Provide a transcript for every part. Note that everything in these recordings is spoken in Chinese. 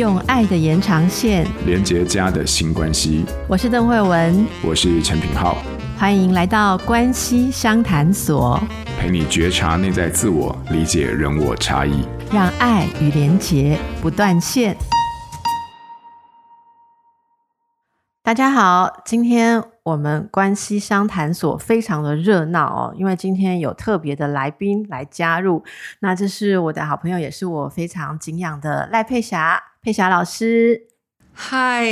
用爱的延长线连接家的新关系。我是邓惠文，我是陈品浩，欢迎来到关系相谈所，陪你觉察内在自我，理解人我差异，让爱与连结不断线。大家好，今天我们关系相谈所非常的热闹哦，因为今天有特别的来宾来加入。那这是我的好朋友，也是我非常敬仰的赖佩霞，佩霞老师。嗨，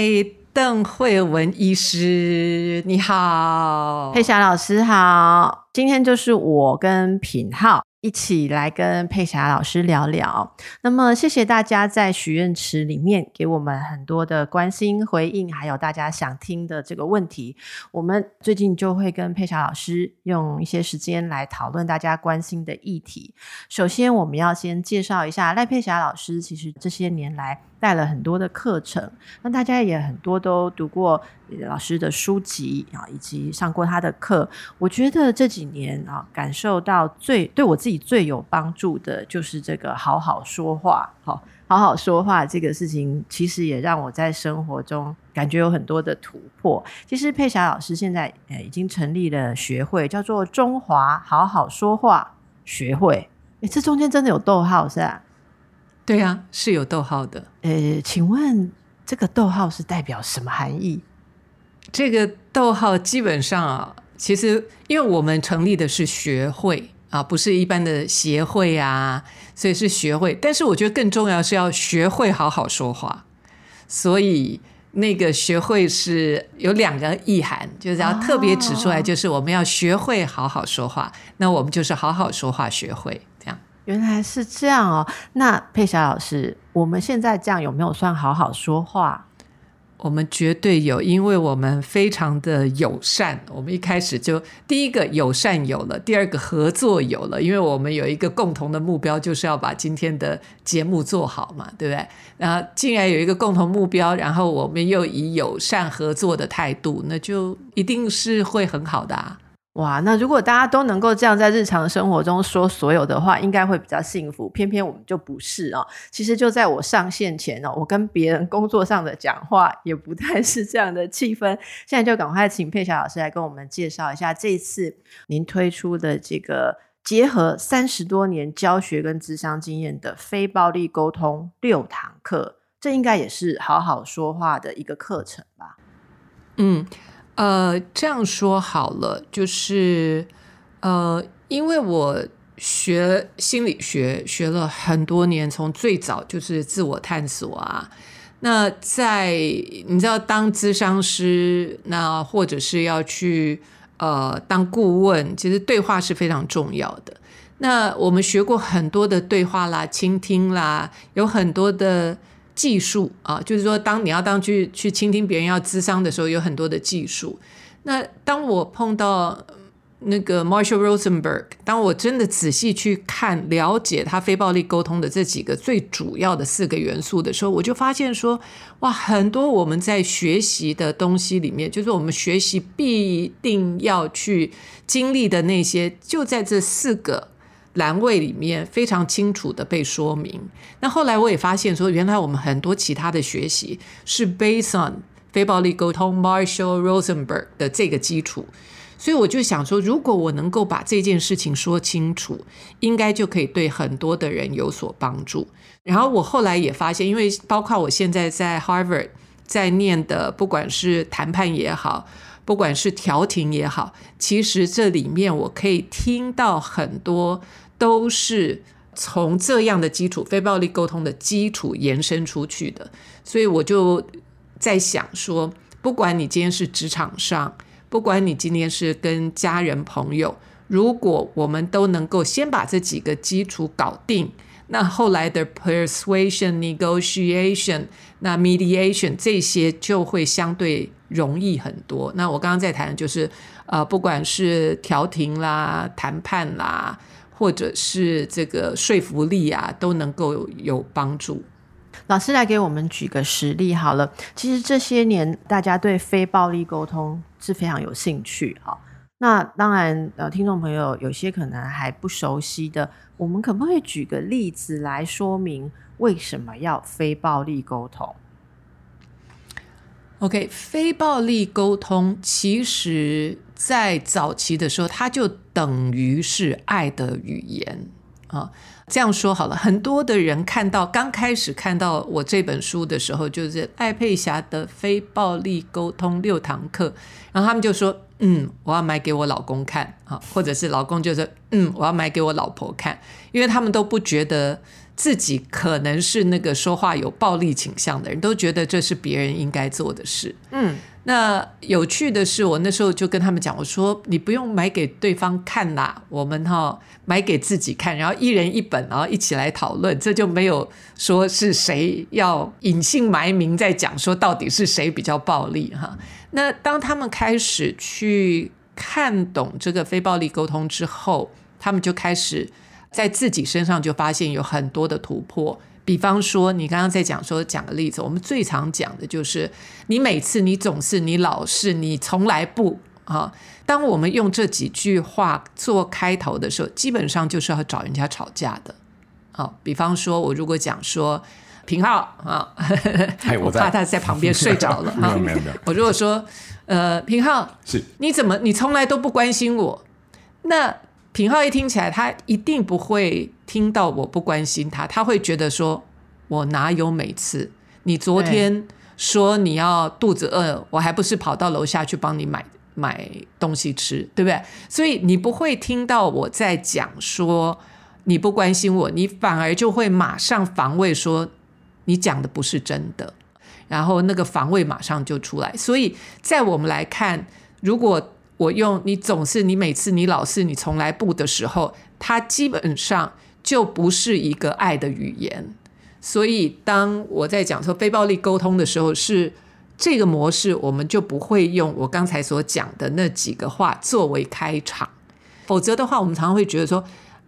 邓慧文医师，你好，佩霞老师好。今天就是我跟品浩。一起来跟佩霞老师聊聊。那么，谢谢大家在许愿池里面给我们很多的关心回应，还有大家想听的这个问题。我们最近就会跟佩霞老师用一些时间来讨论大家关心的议题。首先，我们要先介绍一下赖佩霞老师。其实这些年来，带了很多的课程，那大家也很多都读过老师的书籍啊，以及上过他的课。我觉得这几年啊，感受到最对我自己最有帮助的，就是这个好好说话。好，好好说话这个事情，其实也让我在生活中感觉有很多的突破。其实佩霞老师现在呃已经成立了学会，叫做中华好好说话学会。诶，这中间真的有逗号是吧？对呀、啊，是有逗号的。呃，请问这个逗号是代表什么含义？这个逗号基本上啊，其实因为我们成立的是学会啊，不是一般的协会啊，所以是学会。但是我觉得更重要是要学会好好说话，所以那个学会是有两个意涵，就是要特别指出来，就是我们要学会好好说话。哦、那我们就是好好说话学会。原来是这样哦，那佩霞老师，我们现在这样有没有算好好说话？我们绝对有，因为我们非常的友善。我们一开始就第一个友善有了，第二个合作有了，因为我们有一个共同的目标，就是要把今天的节目做好嘛，对不对？然后既然有一个共同目标，然后我们又以友善合作的态度，那就一定是会很好的啊。哇，那如果大家都能够这样在日常生活中说所有的话，应该会比较幸福。偏偏我们就不是哦。其实就在我上线前哦，我跟别人工作上的讲话也不太是这样的气氛。现在就赶快请佩霞老师来跟我们介绍一下这次您推出的这个结合三十多年教学跟咨商经验的非暴力沟通六堂课，这应该也是好好说话的一个课程吧？嗯。呃，这样说好了，就是呃，因为我学心理学学了很多年，从最早就是自我探索啊。那在你知道当咨商师，那或者是要去呃当顾问，其实对话是非常重要的。那我们学过很多的对话啦、倾听啦，有很多的。技术啊，就是说，当你要当去去倾听别人要咨商的时候，有很多的技术。那当我碰到那个 Marshall Rosenberg，当我真的仔细去看了解他非暴力沟通的这几个最主要的四个元素的时候，我就发现说，哇，很多我们在学习的东西里面，就是我们学习必定要去经历的那些，就在这四个。栏位里面非常清楚的被说明。那后来我也发现说，原来我们很多其他的学习是 based on 非暴力沟通 Marshall Rosenberg 的这个基础。所以我就想说，如果我能够把这件事情说清楚，应该就可以对很多的人有所帮助。然后我后来也发现，因为包括我现在在 Harvard 在念的，不管是谈判也好，不管是调停也好，其实这里面我可以听到很多。都是从这样的基础，非暴力沟通的基础延伸出去的，所以我就在想说，不管你今天是职场上，不管你今天是跟家人朋友，如果我们都能够先把这几个基础搞定，那后来的 persuasion、negotiation、那 mediation 这些就会相对容易很多。那我刚刚在谈的就是，呃，不管是调停啦、谈判啦。或者是这个说服力啊，都能够有帮助。老师来给我们举个实例好了。其实这些年大家对非暴力沟通是非常有兴趣哈。那当然，呃，听众朋友有些可能还不熟悉的，我们可不可以举个例子来说明为什么要非暴力沟通？OK，非暴力沟通其实在早期的时候，它就等于是爱的语言啊。这样说好了，很多的人看到刚开始看到我这本书的时候，就是艾佩霞的非暴力沟通六堂课，然后他们就说：“嗯，我要买给我老公看啊，或者是老公就说：‘嗯，我要买给我老婆看’，因为他们都不觉得自己可能是那个说话有暴力倾向的人，都觉得这是别人应该做的事。嗯。”那有趣的是，我那时候就跟他们讲，我说你不用买给对方看啦，我们哈买给自己看，然后一人一本，然后一起来讨论，这就没有说是谁要隐姓埋名在讲说到底是谁比较暴力哈。那当他们开始去看懂这个非暴力沟通之后，他们就开始在自己身上就发现有很多的突破。比方说，你刚刚在讲说，讲个例子，我们最常讲的就是你每次、你总是、你老是、你从来不啊。当我们用这几句话做开头的时候，基本上就是要找人家吵架的。好，比方说，我如果讲说平浩啊，我怕他在旁边睡着了。没有没有没有。我如果说呃，平浩是，你怎么你从来都不关心我？那品浩一听起来，他一定不会听到我不关心他，他会觉得说：“我哪有每次？你昨天说你要肚子饿，我还不是跑到楼下去帮你买买东西吃，对不对？所以你不会听到我在讲说你不关心我，你反而就会马上防卫说你讲的不是真的，然后那个防卫马上就出来。所以在我们来看，如果我用你总是你每次你老是你从来不的时候，它基本上就不是一个爱的语言。所以当我在讲说非暴力沟通的时候，是这个模式，我们就不会用我刚才所讲的那几个话作为开场。否则的话，我们常常会觉得说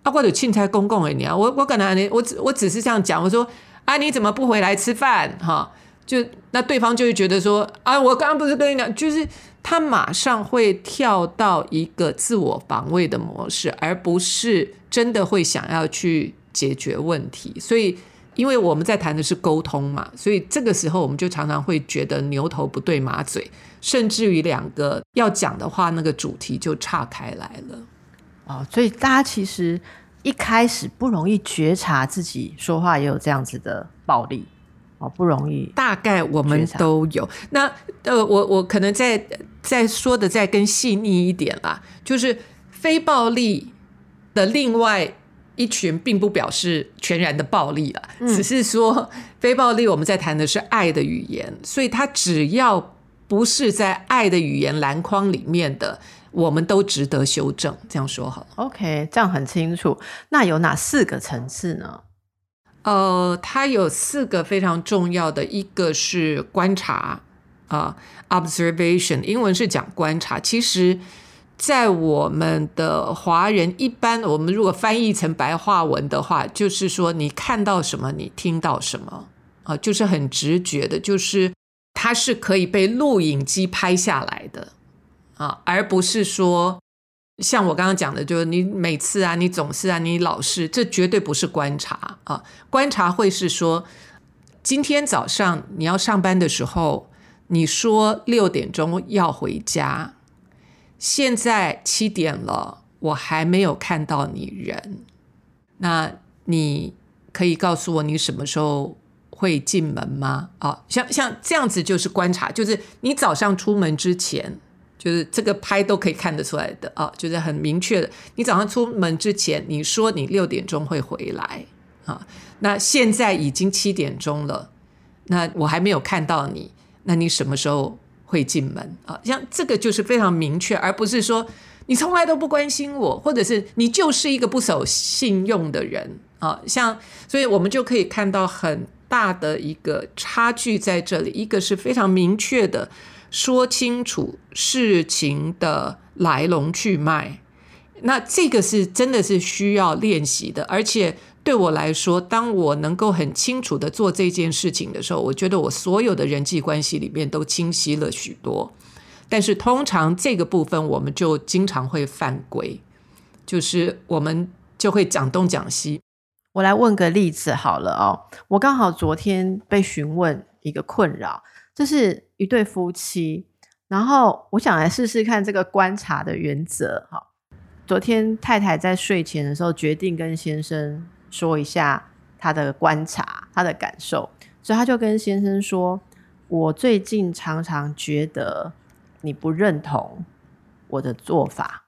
啊，我有钦差公共哎，你啊，我我可能我只我只是这样讲，我说啊，你怎么不回来吃饭？哈，就那对方就会觉得说啊，我刚刚不是跟你讲，就是。他马上会跳到一个自我防卫的模式，而不是真的会想要去解决问题。所以，因为我们在谈的是沟通嘛，所以这个时候我们就常常会觉得牛头不对马嘴，甚至于两个要讲的话，那个主题就岔开来了。哦，所以大家其实一开始不容易觉察自己说话也有这样子的暴力。哦，不容易。大概我们都有。那呃，我我可能再再说的再更细腻一点啦，就是非暴力的另外一群，并不表示全然的暴力了，嗯、只是说非暴力我们在谈的是爱的语言，所以它只要不是在爱的语言篮筐里面的，我们都值得修正。这样说好了。OK，这样很清楚。那有哪四个层次呢？呃，它有四个非常重要的，一个是观察啊，，observation，英文是讲观察。其实，在我们的华人一般，我们如果翻译成白话文的话，就是说你看到什么，你听到什么啊，就是很直觉的，就是它是可以被录影机拍下来的啊，而不是说。像我刚刚讲的，就是你每次啊，你总是啊，你老是，这绝对不是观察啊。观察会是说，今天早上你要上班的时候，你说六点钟要回家，现在七点了，我还没有看到你人，那你可以告诉我你什么时候会进门吗？啊，像像这样子就是观察，就是你早上出门之前。就是这个拍都可以看得出来的啊，就是很明确的。你早上出门之前，你说你六点钟会回来啊，那现在已经七点钟了，那我还没有看到你，那你什么时候会进门啊？像这个就是非常明确，而不是说你从来都不关心我，或者是你就是一个不守信用的人啊。像，所以我们就可以看到很大的一个差距在这里，一个是非常明确的。说清楚事情的来龙去脉，那这个是真的是需要练习的。而且对我来说，当我能够很清楚的做这件事情的时候，我觉得我所有的人际关系里面都清晰了许多。但是通常这个部分我们就经常会犯规，就是我们就会讲东讲西。我来问个例子好了哦，我刚好昨天被询问一个困扰，这是一对夫妻，然后我想来试试看这个观察的原则哈。昨天太太在睡前的时候决定跟先生说一下她的观察、她的感受，所以他就跟先生说：“我最近常常觉得你不认同我的做法。”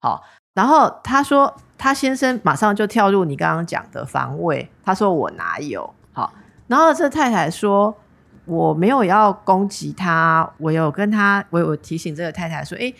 好，然后他说。他先生马上就跳入你刚刚讲的防卫，他说我哪有好，然后这太太说我没有要攻击他，我有跟他，我有提醒这个太太说，诶，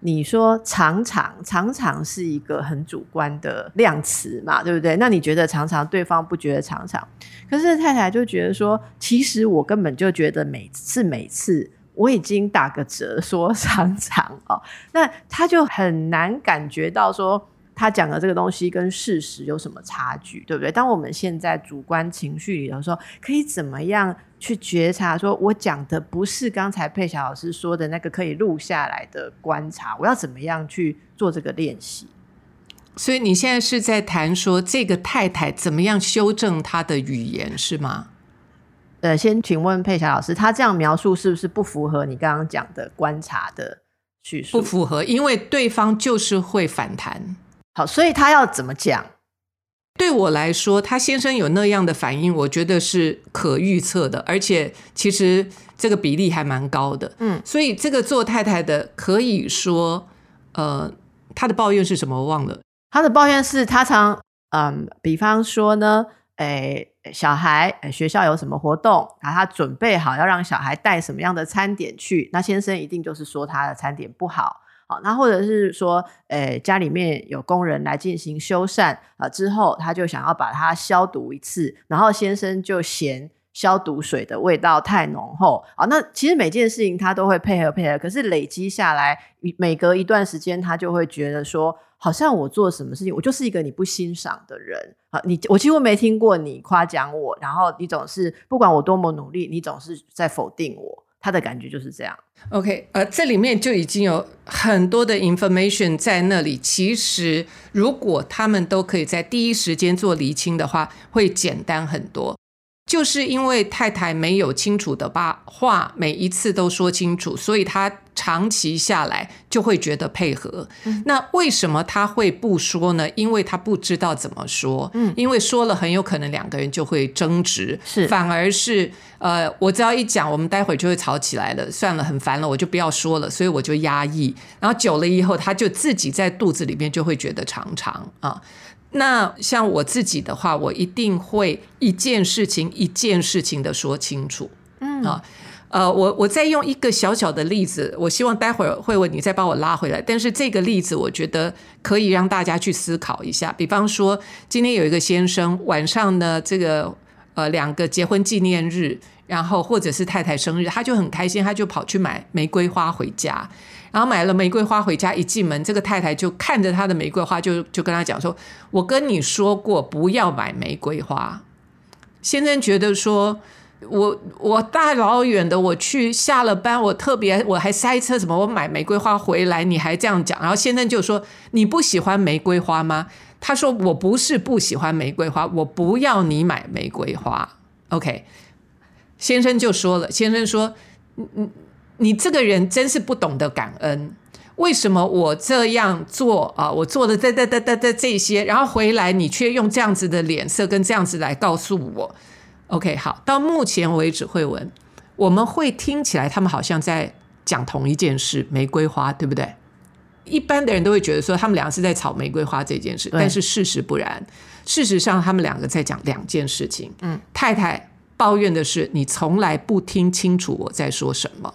你说常常常常是一个很主观的量词嘛，对不对？那你觉得常常对方不觉得常常，可是太太就觉得说，其实我根本就觉得每次每次我已经打个折说常常哦，那他就很难感觉到说。他讲的这个东西跟事实有什么差距，对不对？当我们现在主观情绪里的时候，可以怎么样去觉察？说我讲的不是刚才佩霞老师说的那个可以录下来的观察，我要怎么样去做这个练习？所以你现在是在谈说这个太太怎么样修正她的语言，是吗？呃，先请问佩霞老师，他这样描述是不是不符合你刚刚讲的观察的叙述？不符合，因为对方就是会反弹。好，所以他要怎么讲？对我来说，他先生有那样的反应，我觉得是可预测的，而且其实这个比例还蛮高的。嗯，所以这个做太太的可以说，呃，他的抱怨是什么？我忘了。他的抱怨是他常，嗯，比方说呢，诶，小孩学校有什么活动，然后他准备好要让小孩带什么样的餐点去，那先生一定就是说他的餐点不好。好，那或者是说，诶、家里面有工人来进行修缮啊，之后他就想要把它消毒一次，然后先生就嫌消毒水的味道太浓厚啊。那其实每件事情他都会配合配合，可是累积下来，每隔一段时间，他就会觉得说，好像我做什么事情，我就是一个你不欣赏的人啊。你我几乎没听过你夸奖我，然后你总是不管我多么努力，你总是在否定我。他的感觉就是这样。OK，呃，这里面就已经有很多的 information 在那里。其实，如果他们都可以在第一时间做厘清的话，会简单很多。就是因为太太没有清楚的把话每一次都说清楚，所以他长期下来就会觉得配合。嗯。那为什么他会不说呢？因为他不知道怎么说。嗯，因为说了很有可能两个人就会争执，是反而是呃，我只要一讲，我们待会儿就会吵起来了。算了，很烦了，我就不要说了，所以我就压抑。然后久了以后，他就自己在肚子里面就会觉得常常啊。那像我自己的话，我一定会一件事情一件事情的说清楚。嗯啊，呃，我我再用一个小小的例子，我希望待会儿慧文你再把我拉回来。但是这个例子我觉得可以让大家去思考一下。比方说，今天有一个先生晚上呢，这个呃两个结婚纪念日，然后或者是太太生日，他就很开心，他就跑去买玫瑰花回家。然后买了玫瑰花回家，一进门，这个太太就看着他的玫瑰花，就就跟他讲说：“我跟你说过不要买玫瑰花。”先生觉得说：“我我大老远的我去下了班，我特别我还塞车什么，我买玫瑰花回来，你还这样讲。”然后先生就说：“你不喜欢玫瑰花吗？”他说：“我不是不喜欢玫瑰花，我不要你买玫瑰花。”OK，先生就说了，先生说：“你你。”你这个人真是不懂得感恩。为什么我这样做啊？我做的这这这这这这些，然后回来你却用这样子的脸色跟这样子来告诉我。OK，好，到目前为止，慧文，我们会听起来他们好像在讲同一件事，玫瑰花，对不对？一般的人都会觉得说他们两个是在炒玫瑰花这件事，但是事实不然。事实上，他们两个在讲两件事情。嗯，太太抱怨的是你从来不听清楚我在说什么。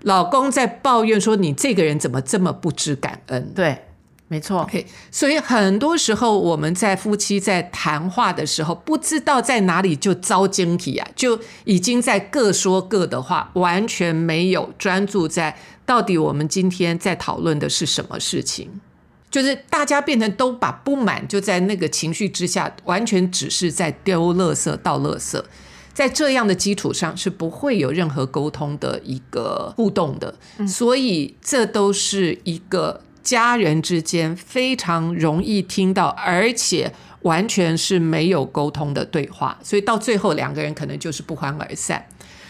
老公在抱怨说：“你这个人怎么这么不知感恩？”对，没错。OK，所以很多时候我们在夫妻在谈话的时候，不知道在哪里就遭晶体啊，就已经在各说各的话，完全没有专注在到底我们今天在讨论的是什么事情。就是大家变成都把不满就在那个情绪之下，完全只是在丢垃圾、倒垃圾。在这样的基础上是不会有任何沟通的一个互动的，嗯、所以这都是一个家人之间非常容易听到，而且完全是没有沟通的对话，所以到最后两个人可能就是不欢而散。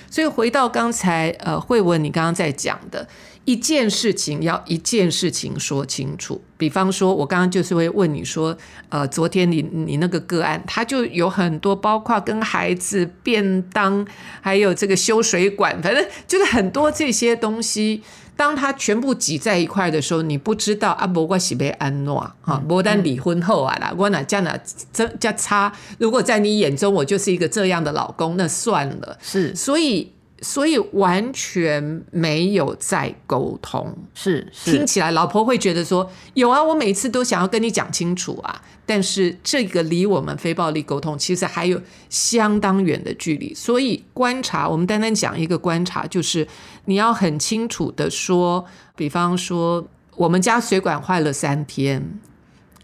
所以回到刚才呃慧文你刚刚在讲的。一件事情要一件事情说清楚，比方说，我刚刚就是会问你说，呃，昨天你你那个个案，他就有很多，包括跟孩子便当，还有这个修水管，反正就是很多这些东西，当他全部挤在一块的时候，你不知道啊，不我是被安诺啊，不但离婚后啊啦，我哪这样哪这这差，如果在你眼中我就是一个这样的老公，那算了，是，所以。所以完全没有在沟通，是，是听起来老婆会觉得说有啊，我每次都想要跟你讲清楚啊，但是这个离我们非暴力沟通其实还有相当远的距离。所以观察，我们单单讲一个观察，就是你要很清楚的说，比方说我们家水管坏了三天，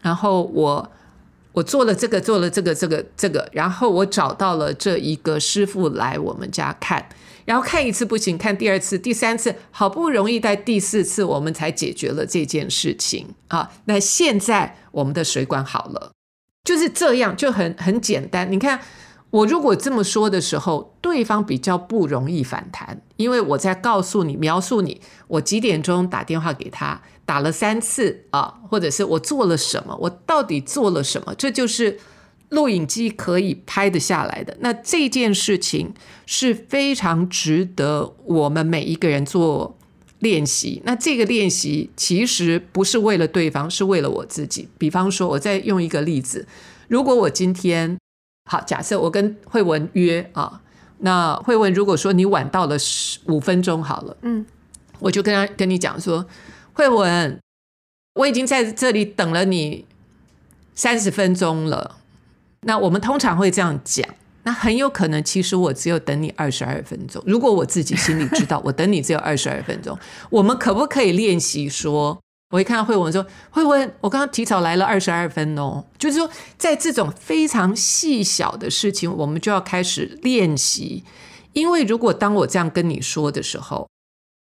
然后我我做了这个，做了这个，这个，这个，然后我找到了这一个师傅来我们家看。然后看一次不行，看第二次、第三次，好不容易在第四次，我们才解决了这件事情啊。那现在我们的水管好了，就是这样，就很很简单。你看，我如果这么说的时候，对方比较不容易反弹，因为我在告诉你、描述你，我几点钟打电话给他，打了三次啊，或者是我做了什么，我到底做了什么，这就是。录影机可以拍得下来的，那这件事情是非常值得我们每一个人做练习。那这个练习其实不是为了对方，是为了我自己。比方说，我再用一个例子，如果我今天好，假设我跟慧文约啊，那慧文如果说你晚到了十五分钟好了，嗯，我就跟他跟你讲说，慧文，我已经在这里等了你三十分钟了。那我们通常会这样讲，那很有可能其实我只有等你二十二分钟。如果我自己心里知道我等你只有二十二分钟，我们可不可以练习说？我一看到慧文说：“慧文，我刚刚提早来了二十二分哦。”就是说，在这种非常细小的事情，我们就要开始练习。因为如果当我这样跟你说的时候，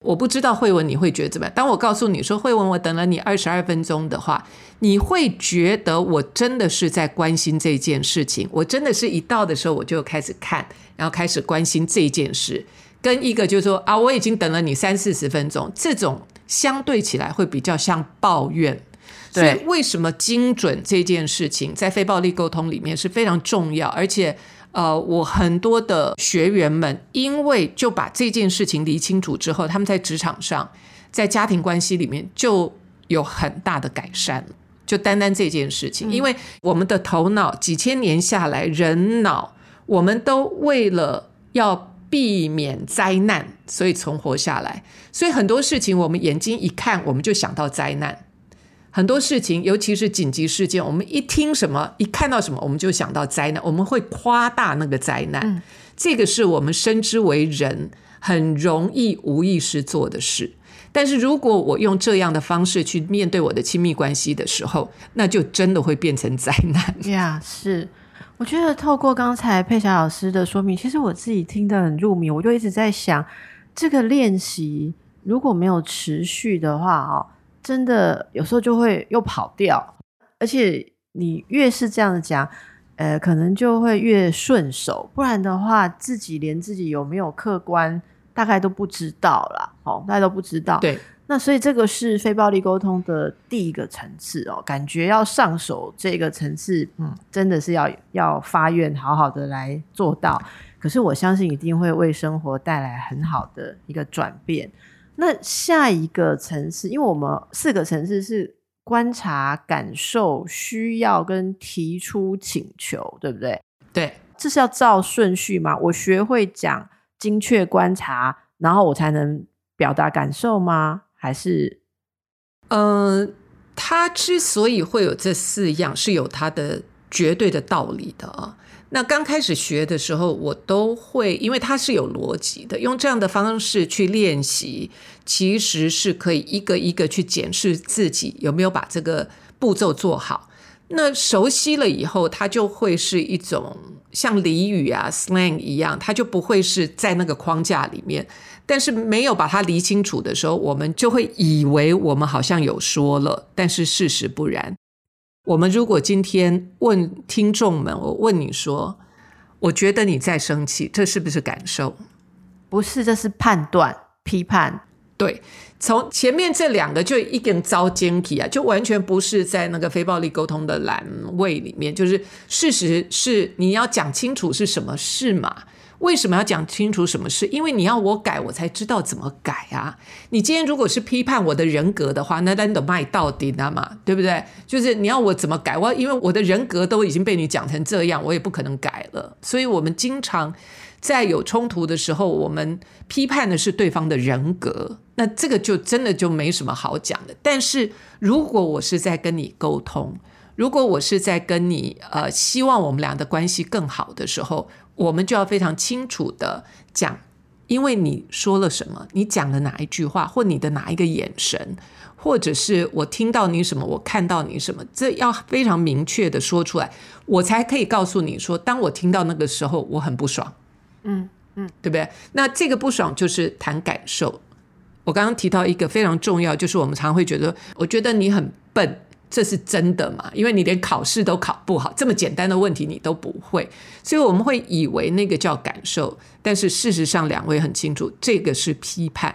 我不知道慧文你会觉得怎么样？当我告诉你说，慧文，我等了你二十二分钟的话，你会觉得我真的是在关心这件事情。我真的是一到的时候我就开始看，然后开始关心这件事。跟一个就是说啊，我已经等了你三四十分钟，这种相对起来会比较像抱怨。所以为什么精准这件事情在非暴力沟通里面是非常重要，而且。呃，我很多的学员们，因为就把这件事情理清楚之后，他们在职场上，在家庭关系里面就有很大的改善。就单单这件事情，因为我们的头脑几千年下来，人脑我们都为了要避免灾难，所以存活下来。所以很多事情，我们眼睛一看，我们就想到灾难。很多事情，尤其是紧急事件，我们一听什么，一看到什么，我们就想到灾难，我们会夸大那个灾难。嗯，这个是我们深知为人很容易无意识做的事。但是如果我用这样的方式去面对我的亲密关系的时候，那就真的会变成灾难。呀，yeah, 是。我觉得透过刚才佩霞老师的说明，其实我自己听得很入迷，我就一直在想，这个练习如果没有持续的话，哦。真的有时候就会又跑掉，而且你越是这样讲，呃，可能就会越顺手，不然的话，自己连自己有没有客观大概都不知道啦。哦，大家都不知道。对，那所以这个是非暴力沟通的第一个层次哦，感觉要上手这个层次，嗯，真的是要要发愿好好的来做到。可是我相信一定会为生活带来很好的一个转变。那下一个层次，因为我们四个层次是观察、感受、需要跟提出请求，对不对？对，这是要照顺序吗？我学会讲精确观察，然后我才能表达感受吗？还是，呃，它之所以会有这四样，是有它的绝对的道理的啊。那刚开始学的时候，我都会，因为它是有逻辑的，用这样的方式去练习，其实是可以一个一个去检视自己有没有把这个步骤做好。那熟悉了以后，它就会是一种像俚语啊、slang 一样，它就不会是在那个框架里面。但是没有把它理清楚的时候，我们就会以为我们好像有说了，但是事实不然。我们如果今天问听众们，我问你说，我觉得你在生气，这是不是感受？不是，这是判断、批判。对，从前面这两个就一根遭尖体啊，就完全不是在那个非暴力沟通的栏位里面。就是事实是你要讲清楚是什么事嘛。为什么要讲清楚什么事？因为你要我改，我才知道怎么改啊！你今天如果是批判我的人格的话，那那你都卖到底了嘛，对不对？就是你要我怎么改，我因为我的人格都已经被你讲成这样，我也不可能改了。所以，我们经常在有冲突的时候，我们批判的是对方的人格，那这个就真的就没什么好讲的。但是如果我是在跟你沟通，如果我是在跟你呃，希望我们俩的关系更好的时候，我们就要非常清楚的讲，因为你说了什么，你讲了哪一句话，或你的哪一个眼神，或者是我听到你什么，我看到你什么，这要非常明确的说出来，我才可以告诉你说，当我听到那个时候，我很不爽，嗯嗯，对不对？那这个不爽就是谈感受。我刚刚提到一个非常重要，就是我们常常会觉得，我觉得你很笨。这是真的吗？因为你连考试都考不好，这么简单的问题你都不会，所以我们会以为那个叫感受，但是事实上两位很清楚，这个是批判。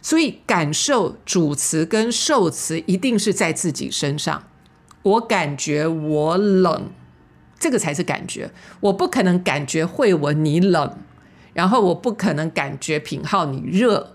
所以感受主词跟受词一定是在自己身上。我感觉我冷，这个才是感觉。我不可能感觉慧文你冷，然后我不可能感觉品皓你热。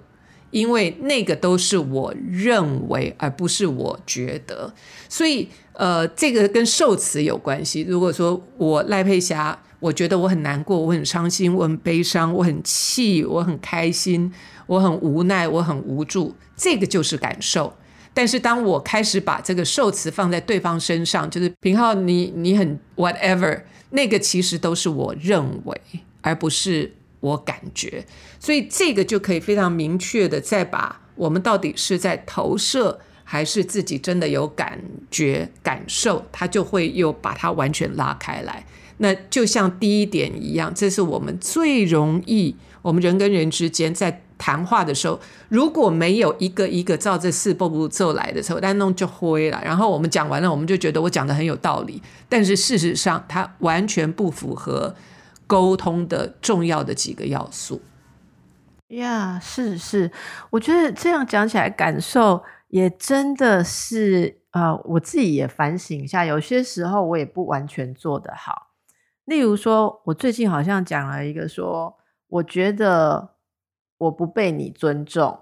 因为那个都是我认为，而不是我觉得，所以呃，这个跟受词有关系。如果说我赖佩霞，我觉得我很难过，我很伤心，我很悲伤，我很气，我很开心，我很无奈，我很无助，这个就是感受。但是当我开始把这个受词放在对方身上，就是平浩你你很 whatever，那个其实都是我认为，而不是。我感觉，所以这个就可以非常明确的再把我们到底是在投射，还是自己真的有感觉、感受，它就会又把它完全拉开来。那就像第一点一样，这是我们最容易，我们人跟人之间在谈话的时候，如果没有一个一个照这四步步骤来的时候，但弄就灰了。然后我们讲完了，我们就觉得我讲的很有道理，但是事实上它完全不符合。沟通的重要的几个要素呀是是，我觉得这样讲起来，感受也真的是呃，我自己也反省一下，有些时候我也不完全做得好。例如说，我最近好像讲了一个说，我觉得我不被你尊重，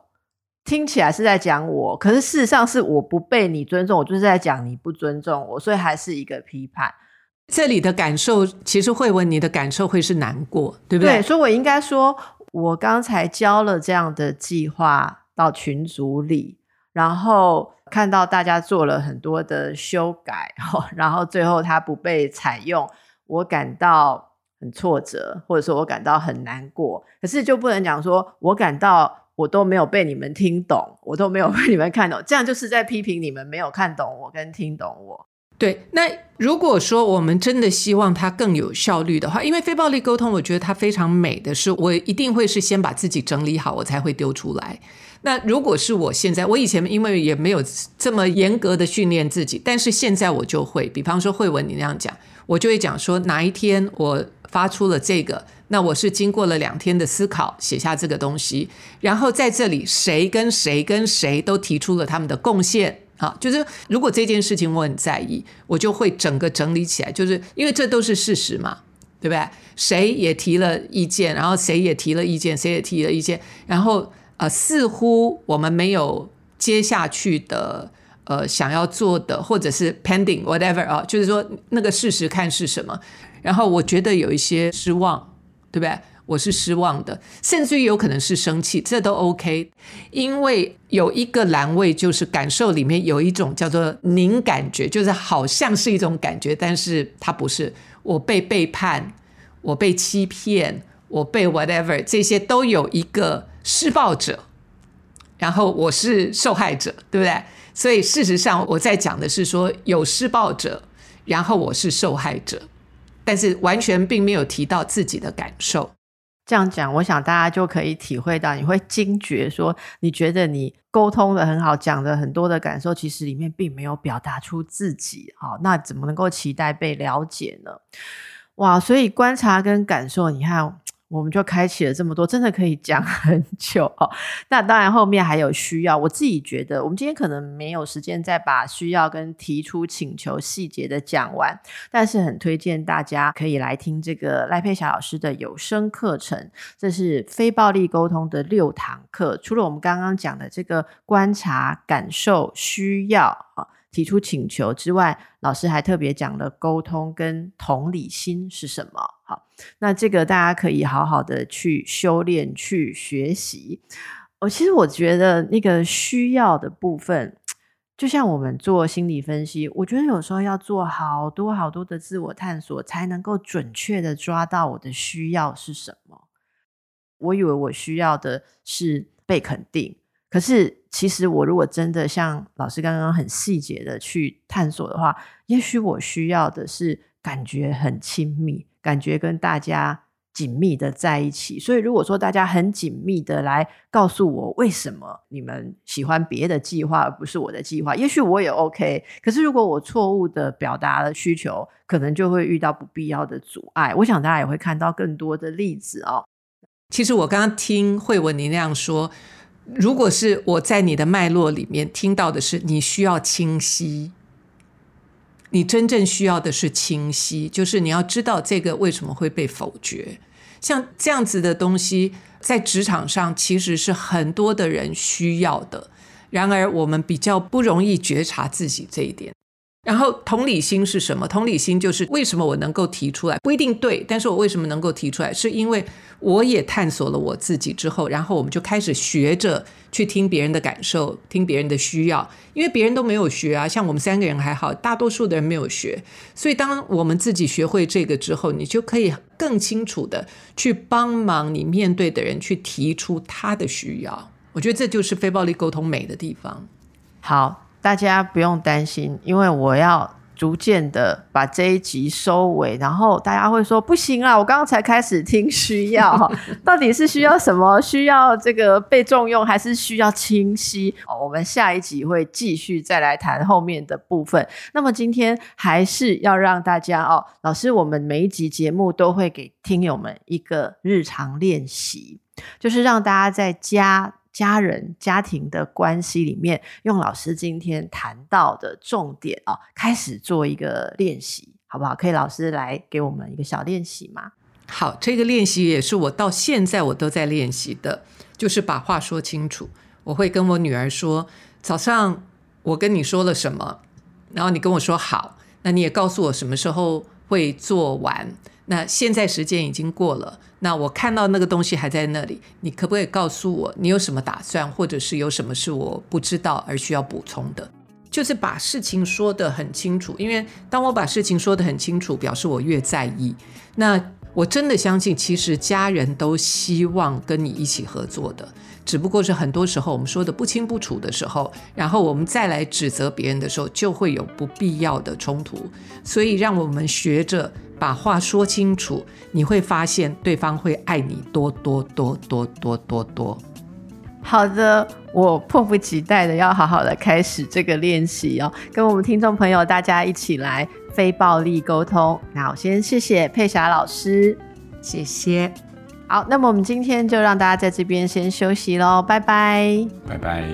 听起来是在讲我，可是事实上是我不被你尊重，我就是在讲你不尊重我，所以还是一个批判。这里的感受，其实慧文你的感受会是难过，对不对？对，所以我应该说，我刚才交了这样的计划到群组里，然后看到大家做了很多的修改，然后最后它不被采用，我感到很挫折，或者说我感到很难过。可是就不能讲说我感到我都没有被你们听懂，我都没有被你们看懂，这样就是在批评你们没有看懂我跟听懂我。对，那如果说我们真的希望它更有效率的话，因为非暴力沟通，我觉得它非常美的是，我一定会是先把自己整理好，我才会丢出来。那如果是我现在，我以前因为也没有这么严格的训练自己，但是现在我就会，比方说慧文你那样讲，我就会讲说哪一天我发出了这个，那我是经过了两天的思考写下这个东西，然后在这里谁跟谁跟谁都提出了他们的贡献。好，就是如果这件事情我很在意，我就会整个整理起来，就是因为这都是事实嘛，对不对？谁也提了意见，然后谁也提了意见，谁也提了意见，然后呃，似乎我们没有接下去的呃想要做的，或者是 pending whatever 啊，就是说那个事实看是什么，然后我觉得有一些失望，对不对？我是失望的，甚至于有可能是生气，这都 OK。因为有一个栏位，就是感受里面有一种叫做“您感觉”，就是好像是一种感觉，但是它不是。我被背叛，我被欺骗，我被 whatever，这些都有一个施暴者，然后我是受害者，对不对？所以事实上，我在讲的是说有施暴者，然后我是受害者，但是完全并没有提到自己的感受。这样讲，我想大家就可以体会到，你会惊觉说，你觉得你沟通的很好，讲的很多的感受，其实里面并没有表达出自己，好，那怎么能够期待被了解呢？哇，所以观察跟感受，你看。我们就开启了这么多，真的可以讲 很久哦。那当然后面还有需要，我自己觉得我们今天可能没有时间再把需要跟提出请求细节的讲完，但是很推荐大家可以来听这个赖佩霞老师的有声课程，这是非暴力沟通的六堂课。除了我们刚刚讲的这个观察、感受、需要啊，提出请求之外，老师还特别讲了沟通跟同理心是什么。那这个大家可以好好的去修炼、去学习。我其实我觉得那个需要的部分，就像我们做心理分析，我觉得有时候要做好多好多的自我探索，才能够准确的抓到我的需要是什么。我以为我需要的是被肯定。可是，其实我如果真的像老师刚刚很细节的去探索的话，也许我需要的是感觉很亲密，感觉跟大家紧密的在一起。所以，如果说大家很紧密的来告诉我为什么你们喜欢别的计划而不是我的计划，也许我也 OK。可是，如果我错误的表达了需求，可能就会遇到不必要的阻碍。我想大家也会看到更多的例子哦。其实我刚刚听慧文你那样说。如果是我在你的脉络里面听到的是你需要清晰，你真正需要的是清晰，就是你要知道这个为什么会被否决。像这样子的东西，在职场上其实是很多的人需要的，然而我们比较不容易觉察自己这一点。然后同理心是什么？同理心就是为什么我能够提出来，不一定对，但是我为什么能够提出来，是因为我也探索了我自己之后，然后我们就开始学着去听别人的感受，听别人的需要，因为别人都没有学啊，像我们三个人还好，大多数的人没有学，所以当我们自己学会这个之后，你就可以更清楚的去帮忙你面对的人去提出他的需要。我觉得这就是非暴力沟通美的地方。好。大家不用担心，因为我要逐渐的把这一集收尾，然后大家会说不行啊，我刚刚才开始听需要，到底是需要什么？需要这个被重用，还是需要清晰？我们下一集会继续再来谈后面的部分。那么今天还是要让大家哦，老师，我们每一集节目都会给听友们一个日常练习，就是让大家在家。家人、家庭的关系里面，用老师今天谈到的重点哦，开始做一个练习，好不好？可以，老师来给我们一个小练习吗？好，这个练习也是我到现在我都在练习的，就是把话说清楚。我会跟我女儿说：“早上我跟你说了什么，然后你跟我说好，那你也告诉我什么时候会做完。”那现在时间已经过了，那我看到那个东西还在那里，你可不可以告诉我你有什么打算，或者是有什么是我不知道而需要补充的？就是把事情说得很清楚，因为当我把事情说得很清楚，表示我越在意。那我真的相信，其实家人都希望跟你一起合作的，只不过是很多时候我们说的不清不楚的时候，然后我们再来指责别人的时候，就会有不必要的冲突。所以让我们学着。把话说清楚，你会发现对方会爱你多多多多多多多。好的，我迫不及待的要好好的开始这个练习哦，跟我们听众朋友大家一起来非暴力沟通。那我先谢谢佩霞老师，谢谢。好，那么我们今天就让大家在这边先休息喽，拜拜，拜拜。